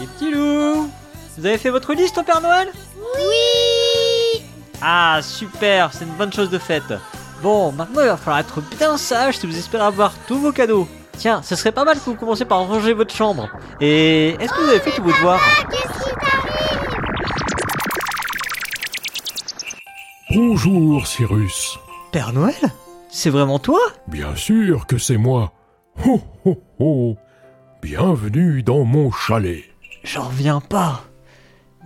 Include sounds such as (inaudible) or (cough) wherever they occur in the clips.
Les petits loups Vous avez fait votre liste au Père Noël? Oui Ah, super, c'est une bonne chose de faite. Bon, maintenant il va falloir être bien sage si vous espérez avoir tous vos cadeaux. Tiens, ce serait pas mal que vous commenciez par ranger votre chambre. Et est-ce que vous avez fait tous vos devoirs Qu'est-ce qui t'arrive? Bonjour, Cyrus. Père Noël? C'est vraiment toi? Bien sûr que c'est moi. Ho ho ho. Bienvenue dans mon chalet. J'en reviens pas.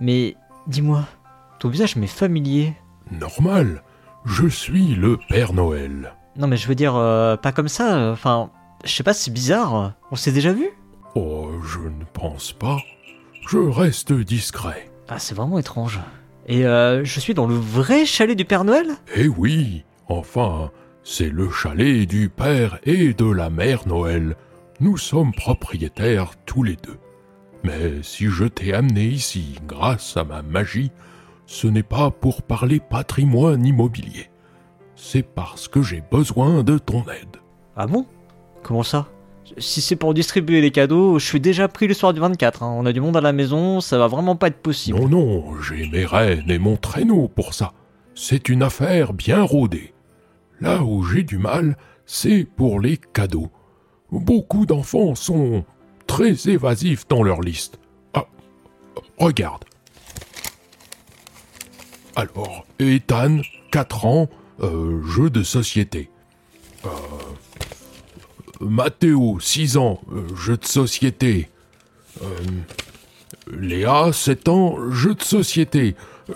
Mais dis-moi, ton visage m'est familier. Normal, je suis le Père Noël. Non mais je veux dire, euh, pas comme ça, enfin, je sais pas, c'est bizarre. On s'est déjà vu? Oh, je ne pense pas. Je reste discret. Ah, c'est vraiment étrange. Et euh, je suis dans le vrai chalet du Père Noël? Eh oui, enfin, c'est le chalet du Père et de la Mère Noël. Nous sommes propriétaires tous les deux. Mais si je t'ai amené ici grâce à ma magie, ce n'est pas pour parler patrimoine immobilier. C'est parce que j'ai besoin de ton aide. Ah bon? Comment ça? Si c'est pour distribuer les cadeaux, je suis déjà pris le soir du 24. hein. On a du monde à la maison, ça va vraiment pas être possible. Non, non, j'ai mes rênes et mon traîneau pour ça. C'est une affaire bien rodée. Là où j'ai du mal, c'est pour les cadeaux. Beaucoup d'enfants sont très évasifs dans leur liste. Ah, regarde. Alors, Ethan, 4 ans, euh, jeu de société. Euh, Mathéo, 6 ans, euh, jeu de société. Euh, Léa, 7 ans, jeu de société. Euh,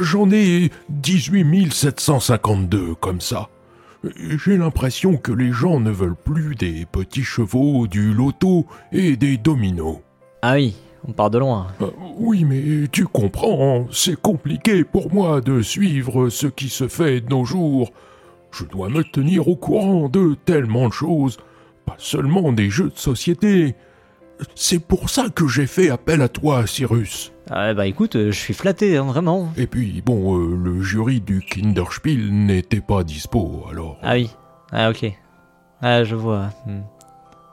J'en ai 18 752 comme ça. J'ai l'impression que les gens ne veulent plus des petits chevaux, du loto et des dominos. Ah oui, on part de loin. Euh, oui, mais tu comprends, c'est compliqué pour moi de suivre ce qui se fait de nos jours. Je dois me tenir au courant de tellement de choses, pas seulement des jeux de société. C'est pour ça que j'ai fait appel à toi, Cyrus. Ah bah écoute, euh, je suis flatté, hein, vraiment. Et puis, bon, euh, le jury du Kinderspiel n'était pas dispo, alors... Ah oui, ah ok. Ah je vois. hmm.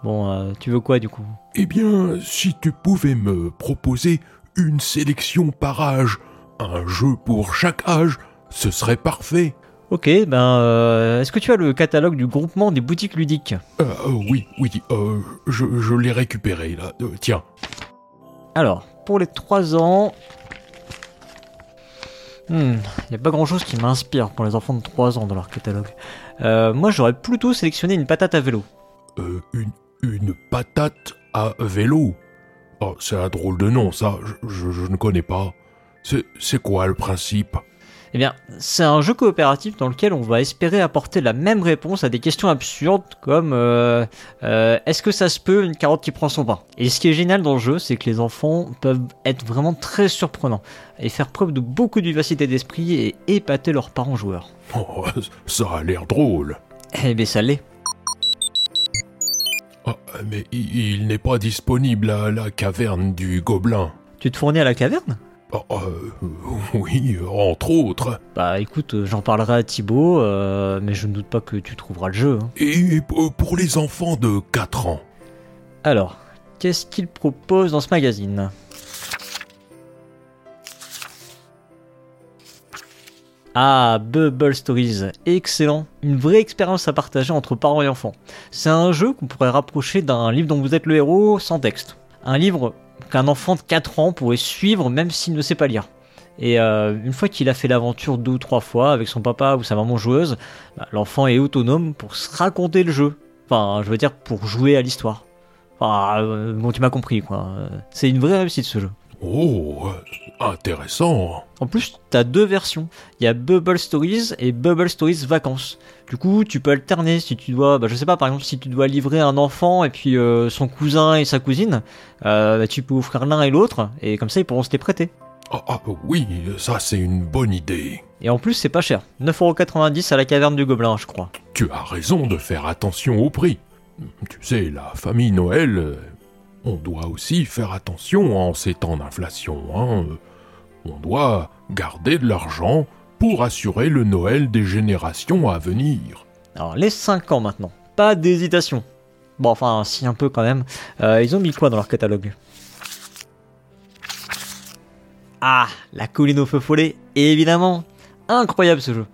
Bon, euh, tu veux quoi du coup? Eh bien, si tu pouvais me proposer une sélection par âge, un jeu pour chaque âge, ce serait parfait. Ok, ben euh, est-ce que tu as le catalogue du groupement des boutiques ludiques Euh, euh, oui, oui, euh, je, je l'ai récupéré, là. Euh, tiens. Alors, pour les 3 ans... Hmm, y a pas grand chose qui m'inspire pour les enfants de 3 ans dans leur catalogue. Euh, moi j'aurais plutôt sélectionné une patate à vélo. Euh, une, une patate à vélo? Oh, c'est un drôle de nom, ça. Je, je- je ne connais pas. C'est quoi le principe? Eh bien, c'est un jeu coopératif dans lequel on va espérer apporter la même réponse à des questions absurdes comme euh, euh, est-ce que ça se peut une carotte qui prend son pain? Et ce qui est génial dans le jeu, c'est que les enfants peuvent être vraiment très surprenants et faire preuve de beaucoup de vivacité d'esprit et épater leurs parents joueurs. (laughs) Oh, ça a l'air drôle. Eh bien, ça l'est. Ah, mais il, il n'est pas disponible à la caverne du Gobelin. Tu te fournis à la caverne? Oh, euh, (laughs) oui, entre autres. Bah écoute, euh, j'en parlerai à Thibaut, euh, mais je ne doute pas que tu trouveras le jeu. hein. Et pour les enfants de 4 ans. Alors, qu'est-ce qu'il propose dans ce magazine? Ah, Bubble Stories, excellent. Une vraie expérience à partager entre parents et enfants. C'est un jeu qu'on pourrait rapprocher d'un livre dont vous êtes le héros sans texte. Un livre qu'un enfant de 4 ans pourrait suivre même s'il ne sait pas lire. Et euh, une fois qu'il a fait l'aventure deux ou trois fois avec son papa ou sa maman joueuse, bah, l'enfant est autonome pour se raconter le jeu. Enfin, je veux dire pour jouer à l'histoire. Enfin, euh, bon, tu m'as compris, quoi. C'est une vraie réussite, ce jeu. Oh, intéressant. En plus, t'as deux versions. Il y a Bubble Stories et Bubble Stories Vacances. Du coup, tu peux alterner si tu dois, bah, je sais pas, par exemple, si tu dois livrer un enfant et puis euh, son cousin et sa cousine, euh, bah, tu peux offrir l'un et l'autre, et comme ça, ils pourront se les prêter. Ah, ah, oui, ça c'est une bonne idée. Et en plus, c'est pas cher. 9,90€ à la caverne du Gobelin, je crois. Tu as raison de faire attention au prix. Tu sais, la famille Noël, on doit aussi faire attention en ces temps d'inflation. Hein. On doit garder de l'argent pour assurer le Noël des générations à venir. Alors, les 5 ans maintenant. Pas d'hésitation. Bon, enfin, si un peu quand même. Euh, ils ont mis quoi dans leur catalogue? Ah, la colline au feu follet, évidemment. Incroyable ce jeu.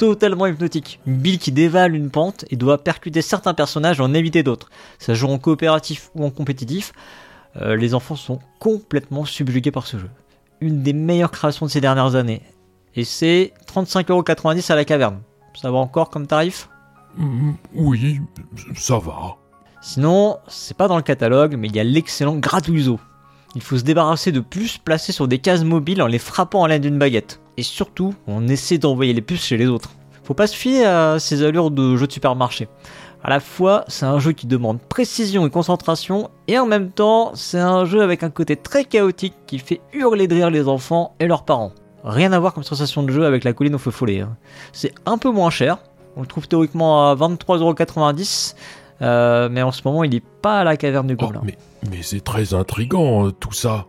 Totalement hypnotique. Une bille qui dévale une pente et doit percuter certains personnages et en éviter d'autres. Ça joue en coopératif ou en compétitif. Euh, les enfants sont complètement subjugués par ce jeu. Une des meilleures créations de ces dernières années. Et c'est 35,90€ à la caverne. Ça va encore comme tarif? Hmm, Oui, ça va. Sinon, c'est pas dans le catalogue, mais il y a l'excellent Gratuizo. Il faut se débarrasser de puces placées sur des cases mobiles en les frappant à l'aide d'une baguette. Et surtout, on essaie d'envoyer les puces chez les autres. Faut pas se fier à ces allures de jeu de supermarché. À la fois, c'est un jeu qui demande précision et concentration, et en même temps, c'est un jeu avec un côté très chaotique qui fait hurler de rire les enfants et leurs parents. Rien à voir comme sensation de jeu avec la colline au feu follet. hein. C'est un peu moins cher, on le trouve théoriquement à 23,90€, euh, mais en ce moment il est pas à la caverne du Oh, Gobelin. mais mais c'est très intrigant, euh, tout ça.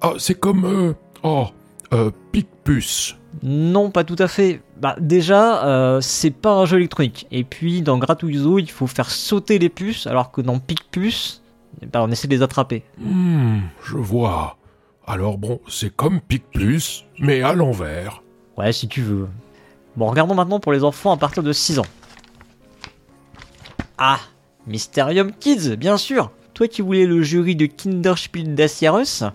Ah, c'est comme... euh, oh, euh, Picpus. Non, pas tout à fait. Bah déjà, euh, c'est pas un jeu électronique. Et puis dans Gratuizo, il faut faire sauter les puces, alors que dans Picpus, ben, on essaie de les attraper. Hmm, je vois. Alors bon, c'est comme Picpus, mais à l'envers. Ouais, si tu veux. Bon, regardons maintenant pour les enfants à partir de 6 ans. Ah, Mysterium Kids, bien sûr. Toi qui voulais le jury de Kinderspiel des Jahres,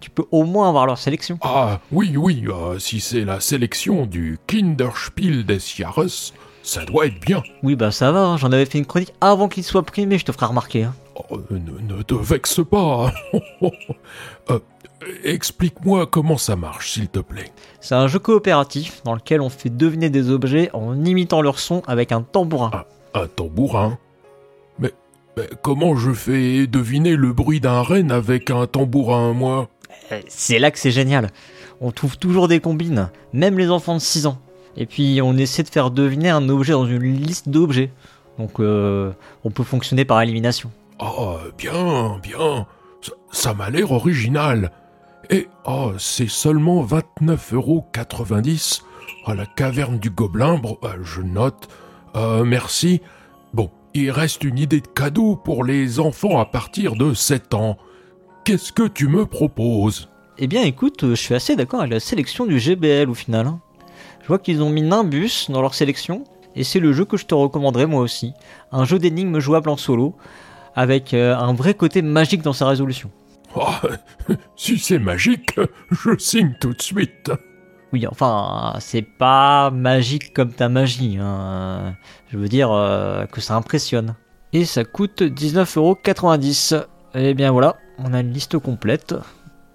tu peux au moins avoir leur sélection. Ah, oui, oui, euh, si c'est la sélection du Kinderspiel des Jahres, ça doit être bien. Oui, bah ça va, hein, j'en avais fait une chronique avant qu'il soit primé, je te ferai remarquer. hein. Oh, ne, ne te vexe pas. (laughs) Euh, Explique-moi comment ça marche, s'il te plaît. C'est un jeu coopératif dans lequel on fait deviner des objets en imitant leur son avec un tambourin. Un tambourin mais, mais comment je fais deviner le bruit d'un renne avec un tambourin, moi? Euh, C'est là que c'est génial. On trouve toujours des combines, même les enfants de 6 ans. Et puis on essaie de faire deviner un objet dans une liste d'objets. Donc euh, on peut fonctionner par élimination. Ah, bien, bien. Ça, ça m'a l'air original. Et, oh, c'est seulement 29,90€ à la caverne du Gobelin. Bon, bah, je note. Euh, merci. Bon, il reste une idée de cadeau pour les enfants à partir de 7 ans. Qu'est-ce que tu me proposes? Eh bien écoute, euh, je suis assez d'accord avec la sélection du GBL au final. hein. Je vois qu'ils ont mis Nimbus dans leur sélection, et c'est le jeu que je te recommanderais moi aussi. Un jeu d'énigmes jouable en solo, avec euh, un vrai côté magique dans sa résolution. Oh, (laughs) si c'est magique, je signe tout de suite. Oui, enfin, c'est pas magique comme ta magie. hein. Je veux dire euh, que ça impressionne. Et ça coûte 19,90€. Et bien voilà, on a une liste complète.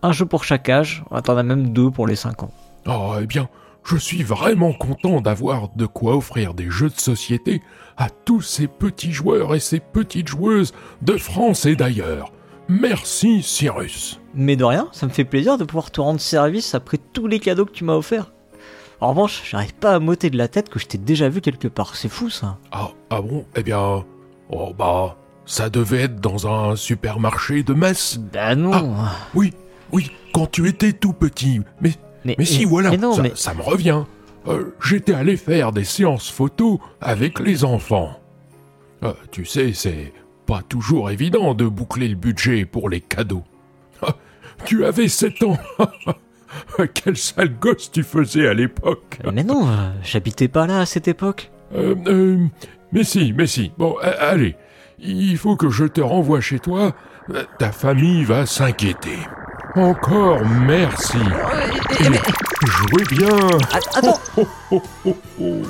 Un jeu pour chaque âge. T'en as même deux pour les 5 ans. Oh, eh bien, je suis vraiment content d'avoir de quoi offrir des jeux de société à tous ces petits joueurs et ces petites joueuses de France et d'ailleurs. Merci, Cyrus. Mais de rien, ça me fait plaisir de pouvoir te rendre service après tous les cadeaux que tu m'as offerts. En revanche, j'arrive pas à m'ôter de la tête que je t'ai déjà vu quelque part. C'est fou ça. Ah, ah bon? Eh bien, oh bah, ça devait être dans un supermarché de Metz. Bah non. Oui, oui, quand tu étais tout petit. Mais, mais, mais si, voilà, Mais non, ça me revient. Euh, J'étais allé faire des séances photos avec les enfants. Euh, tu sais, c'est pas toujours évident de boucler le budget pour les cadeaux. Ah, tu avais 7 ans. (laughs) Quel sale gosse tu faisais à l'époque. mais non, euh, j'habitais pas là à cette époque. Euh, euh, mais si, mais si. Bon, allez. Il faut que je te renvoie chez toi. Euh, Ta famille va s'inquiéter. Encore merci. Et jouez bien. Attends. Oh, oh, oh, oh.